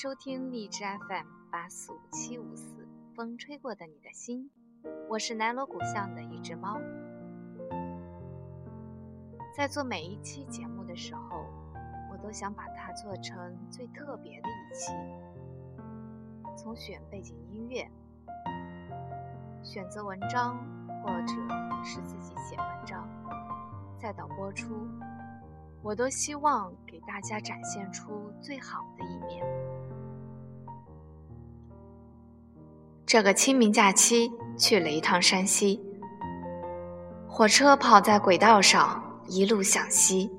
收听荔枝 FM 八四五七五四，风吹过的你的心，我是南锣鼓巷的一只猫。在做每一期节目的时候，我都想把它做成最特别的一期。从选背景音乐、选择文章，或者是自己写文章，再到播出。我都希望给大家展现出最好的一面。这个清明假期去了一趟山西，火车跑在轨道上，一路向西，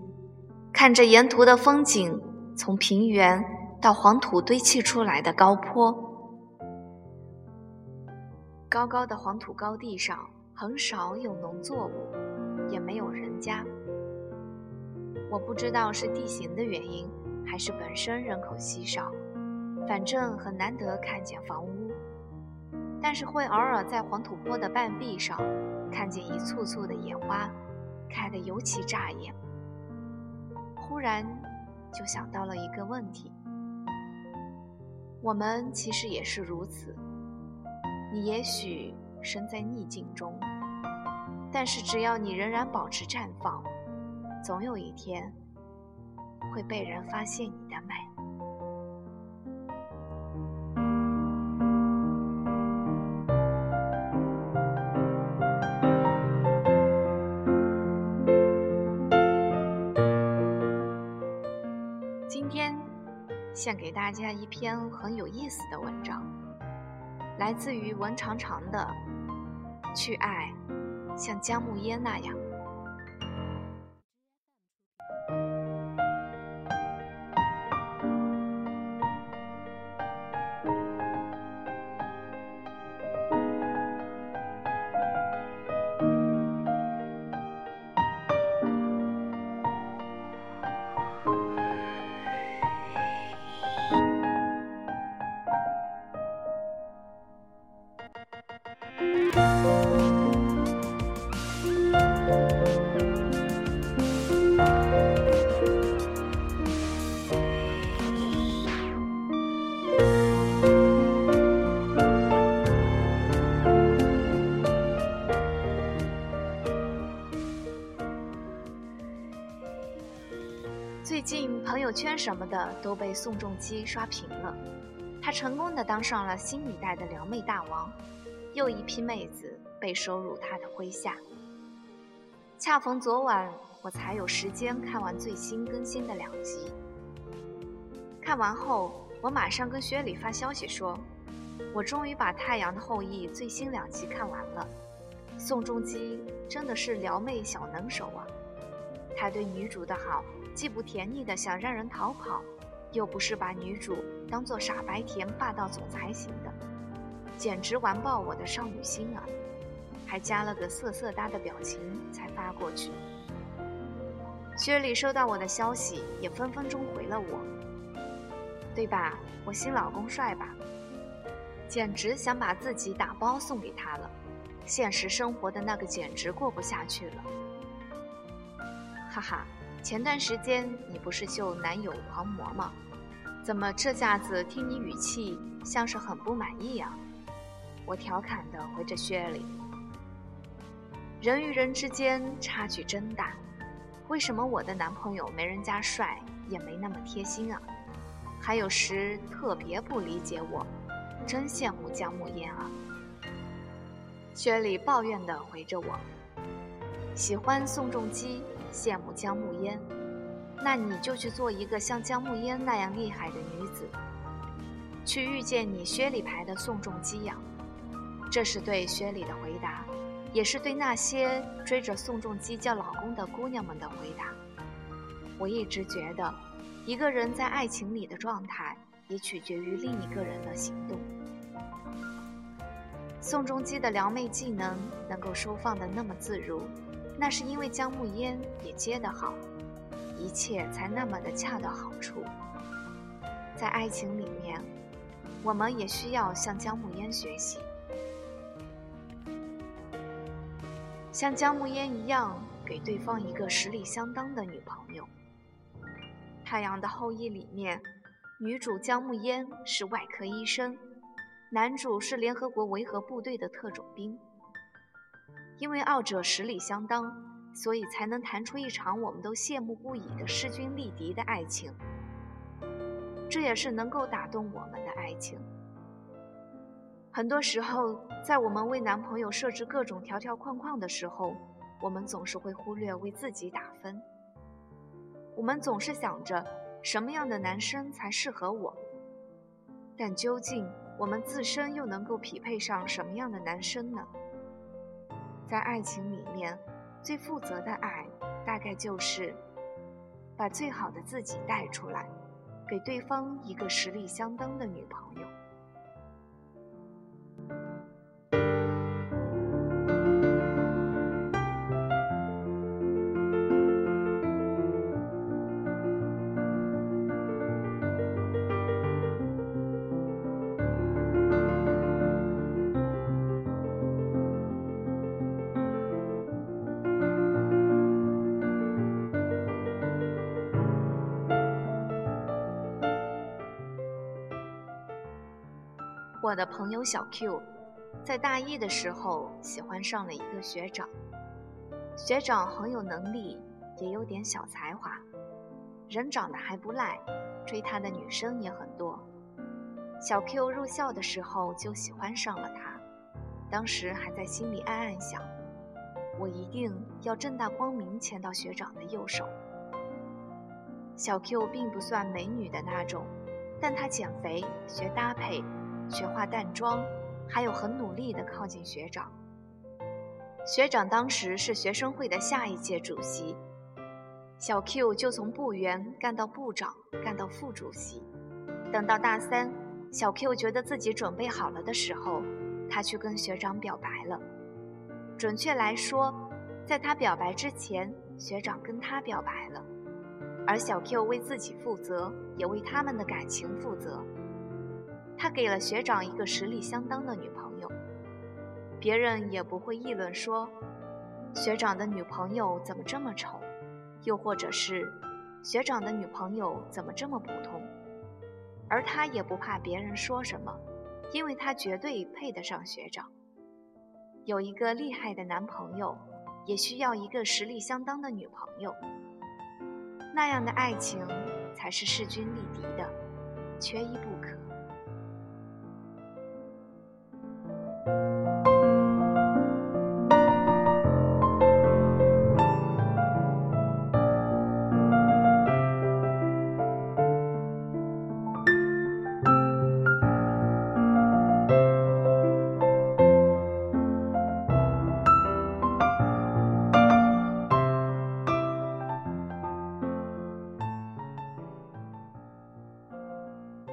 看着沿途的风景，从平原到黄土堆砌出来的高坡。高高的黄土高地上，很少有农作物，也没有人家。我不知道是地形的原因，还是本身人口稀少，反正很难得看见房屋。但是会偶尔在黄土坡的半壁上看见一簇簇的野花，开得尤其扎眼。忽然就想到了一个问题：我们其实也是如此。你也许身在逆境中，但是只要你仍然保持绽放。总有一天，会被人发现你的美。今天献给大家一篇很有意思的文章，来自于文长长的《去爱，像姜暮烟那样》。圈什么的都被宋仲基刷屏了，他成功的当上了新一代的撩妹大王，又一批妹子被收入他的麾下。恰逢昨晚我才有时间看完最新更新的两集，看完后我马上跟薛礼发消息说，我终于把《太阳的后裔》最新两集看完了，宋仲基真的是撩妹小能手啊，他对女主的好。既不甜腻的想让人逃跑，又不是把女主当做傻白甜霸道总裁型的，简直完爆我的少女心啊！还加了个色色哒的表情才发过去。薛礼收到我的消息，也分分钟回了我，对吧？我新老公帅吧？简直想把自己打包送给他了，现实生活的那个简直过不下去了，哈哈。前段时间你不是秀男友狂魔吗？怎么这下子听你语气像是很不满意啊？我调侃的回着薛礼。人与人之间差距真大，为什么我的男朋友没人家帅，也没那么贴心啊？还有时特别不理解我，真羡慕姜暮烟啊！薛礼抱怨的回着我，喜欢宋仲基。羡慕江暮烟，那你就去做一个像江暮烟那样厉害的女子，去遇见你薛礼牌的宋仲基呀。这是对薛礼的回答，也是对那些追着宋仲基叫老公的姑娘们的回答。我一直觉得，一个人在爱情里的状态，也取决于另一个人的行动。宋仲基的撩妹技能能够收放的那么自如。那是因为姜暮烟也接得好，一切才那么的恰到好处。在爱情里面，我们也需要向姜暮烟学习，像姜暮烟一样，给对方一个实力相当的女朋友。《太阳的后裔》里面，女主姜暮烟是外科医生，男主是联合国维和部队的特种兵。因为二者实力相当，所以才能谈出一场我们都羡慕不已的势均力敌的爱情。这也是能够打动我们的爱情。很多时候，在我们为男朋友设置各种条条框框的时候，我们总是会忽略为自己打分。我们总是想着什么样的男生才适合我，但究竟我们自身又能够匹配上什么样的男生呢？在爱情里面，最负责的爱，大概就是把最好的自己带出来，给对方一个实力相当的女朋友。我的朋友小 Q，在大一的时候喜欢上了一个学长。学长很有能力，也有点小才华，人长得还不赖，追他的女生也很多。小 Q 入校的时候就喜欢上了他，当时还在心里暗暗想：我一定要正大光明牵到学长的右手。小 Q 并不算美女的那种，但她减肥、学搭配。学化淡妆，还有很努力地靠近学长。学长当时是学生会的下一届主席，小 Q 就从部员干到部长，干到副主席。等到大三，小 Q 觉得自己准备好了的时候，他去跟学长表白了。准确来说，在他表白之前，学长跟他表白了，而小 Q 为自己负责，也为他们的感情负责。他给了学长一个实力相当的女朋友，别人也不会议论说，学长的女朋友怎么这么丑，又或者是学长的女朋友怎么这么普通，而他也不怕别人说什么，因为他绝对配得上学长。有一个厉害的男朋友，也需要一个实力相当的女朋友，那样的爱情才是势均力敌的，缺一不可。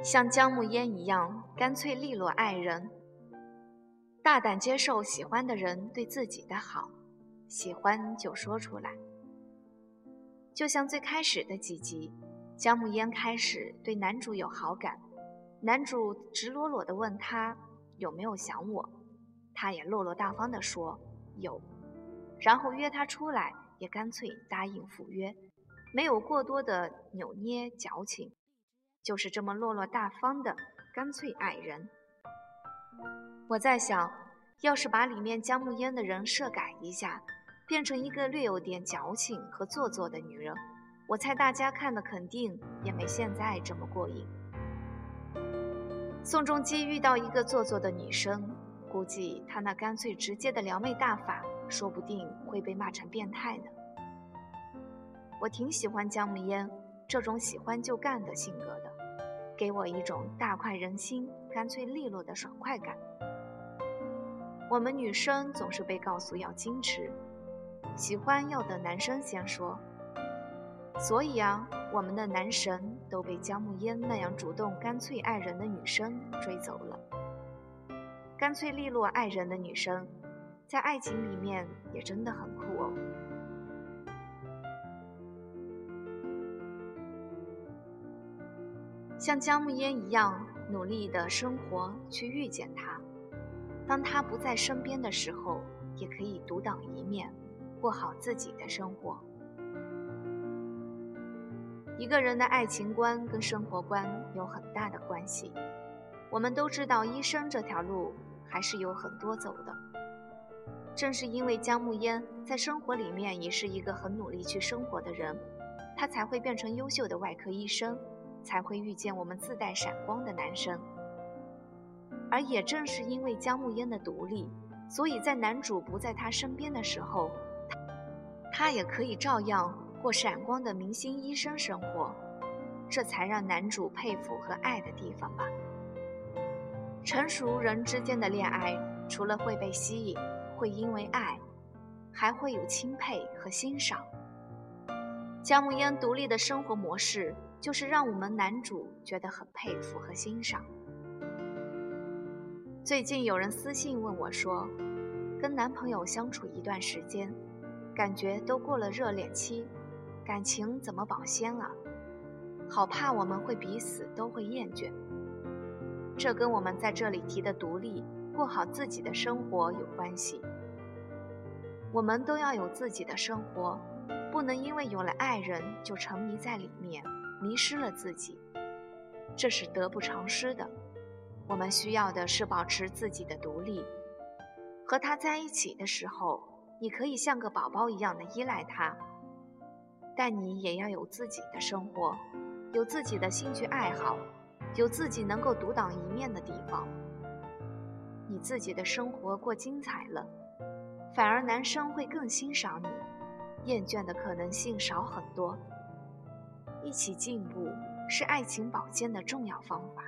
像姜暮烟一样干脆利落爱人，大胆接受喜欢的人对自己的好，喜欢就说出来。就像最开始的几集，姜暮烟开始对男主有好感，男主直裸裸地问他有没有想我，他也落落大方地说有，然后约他出来，也干脆答应赴约，没有过多的扭捏矫情。就是这么落落大方的干脆爱人。我在想，要是把里面姜暮烟的人设改一下，变成一个略有点矫情和做作的女人，我猜大家看的肯定也没现在这么过瘾。宋仲基遇到一个做作的女生，估计他那干脆直接的撩妹大法，说不定会被骂成变态呢。我挺喜欢姜暮烟这种喜欢就干的性格的。给我一种大快人心、干脆利落的爽快感。我们女生总是被告诉要矜持，喜欢要等男生先说。所以啊，我们的男神都被姜暮烟那样主动、干脆爱人的女生追走了。干脆利落爱人的女生，在爱情里面也真的很酷哦。像姜暮烟一样努力的生活，去遇见他。当他不在身边的时候，也可以独当一面，过好自己的生活。一个人的爱情观跟生活观有很大的关系。我们都知道，医生这条路还是有很多走的。正是因为姜暮烟在生活里面也是一个很努力去生活的人，她才会变成优秀的外科医生，才会遇见我们自带闪光的男生。而也正是因为姜暮烟的独立，所以在男主不在她身边的时候，她也可以照样。过闪光的明星医生生活，这才让男主佩服和爱的地方吧。成熟人之间的恋爱，除了会被吸引，会因为爱，还会有钦佩和欣赏。姜暮烟独立的生活模式，就是让我们男主觉得很佩服和欣赏。最近有人私信问我说，跟男朋友相处一段时间，感觉都过了热恋期。感情怎么保鲜啊？好怕我们会彼此都会厌倦。这跟我们在这里提的独立、过好自己的生活有关系。我们都要有自己的生活，不能因为有了爱人就沉迷在里面，迷失了自己。这是得不偿失的。我们需要的是保持自己的独立。和他在一起的时候，你可以像个宝宝一样的依赖他。但你也要有自己的生活，有自己的兴趣爱好，有自己能够独当一面的地方。你自己的生活过精彩了，反而男生会更欣赏你，厌倦的可能性少很多。一起进步是爱情保健的重要方法。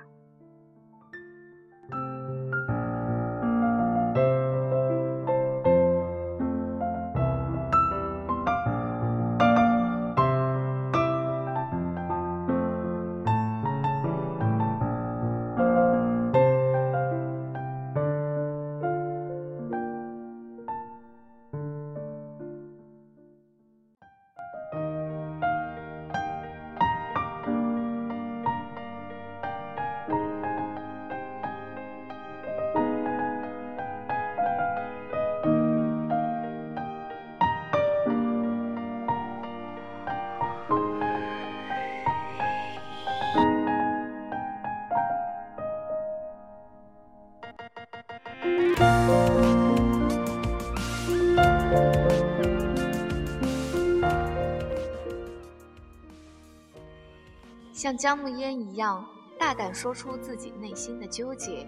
像姜暮烟一样大胆说出自己内心的纠结、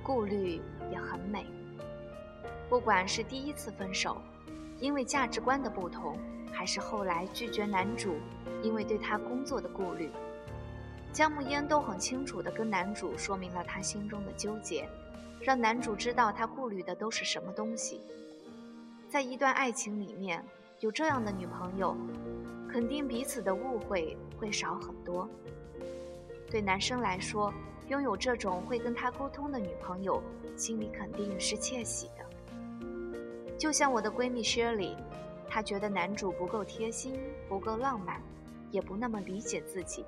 顾虑也很美。不管是第一次分手，因为价值观的不同，还是后来拒绝男主，因为对他工作的顾虑，姜暮烟都很清楚地跟男主说明了他心中的纠结，让男主知道他顾虑的都是什么东西。在一段爱情里面，有这样的女朋友。肯定彼此的误会会少很多。对男生来说，拥有这种会跟他沟通的女朋友，心里肯定是窃喜的。就像我的闺蜜 Shirley，她觉得男主不够贴心，不够浪漫，也不那么理解自己。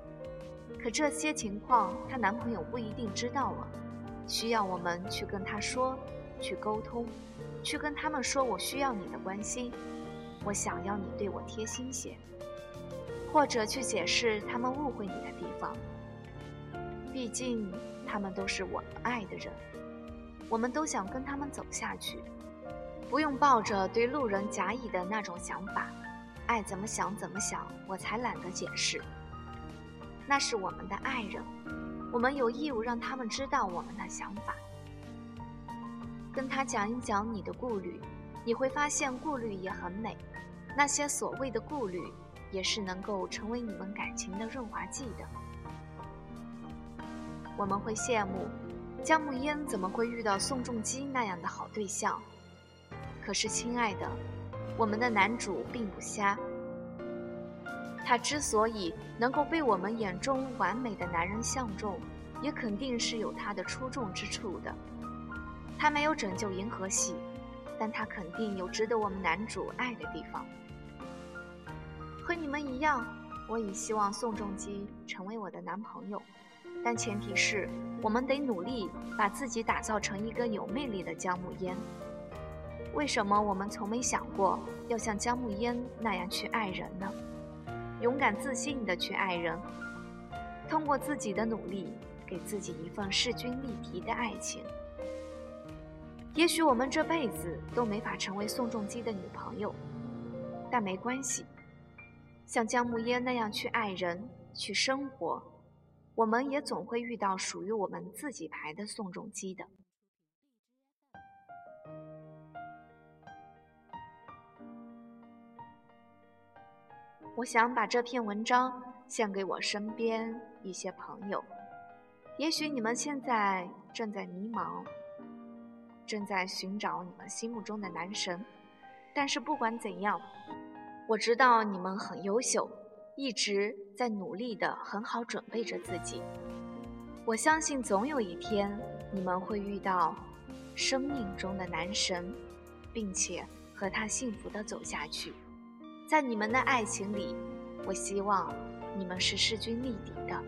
可这些情况，她男朋友不一定知道啊，需要我们去跟他说，去沟通，去跟他们说我需要你的关心，我想要你对我贴心些。或者去解释他们误会你的地方。毕竟他们都是我们爱的人，我们都想跟他们走下去，不用抱着对路人甲乙的那种想法，爱怎么想怎么想，我才懒得解释。那是我们的爱人，我们有义务让他们知道我们的想法。跟他讲一讲你的顾虑，你会发现顾虑也很美。那些所谓的顾虑。也是能够成为你们感情的润滑剂的。我们会羡慕姜暮烟怎么会遇到宋仲基那样的好对象，可是亲爱的，我们的男主并不瞎。他之所以能够被我们眼中完美的男人相中，也肯定是有他的出众之处的。他没有拯救银河系，但他肯定有值得我们男主爱的地方。和你们一样，我也希望宋仲基成为我的男朋友，但前提是我们得努力把自己打造成一个有魅力的姜暮烟。为什么我们从没想过要像姜暮烟那样去爱人呢？勇敢自信地去爱人，通过自己的努力，给自己一份势均力敌的爱情。也许我们这辈子都没法成为宋仲基的女朋友，但没关系。像姜暮烟那样去爱人、去生活，我们也总会遇到属于我们自己牌的宋仲基的。我想把这篇文章献给我身边一些朋友，也许你们现在正在迷茫，正在寻找你们心目中的男神，但是不管怎样，我知道你们很优秀，一直在努力的很好准备着自己。我相信总有一天你们会遇到生命中的男神，并且和他幸福的走下去。在你们的爱情里，我希望你们是势均力敌的。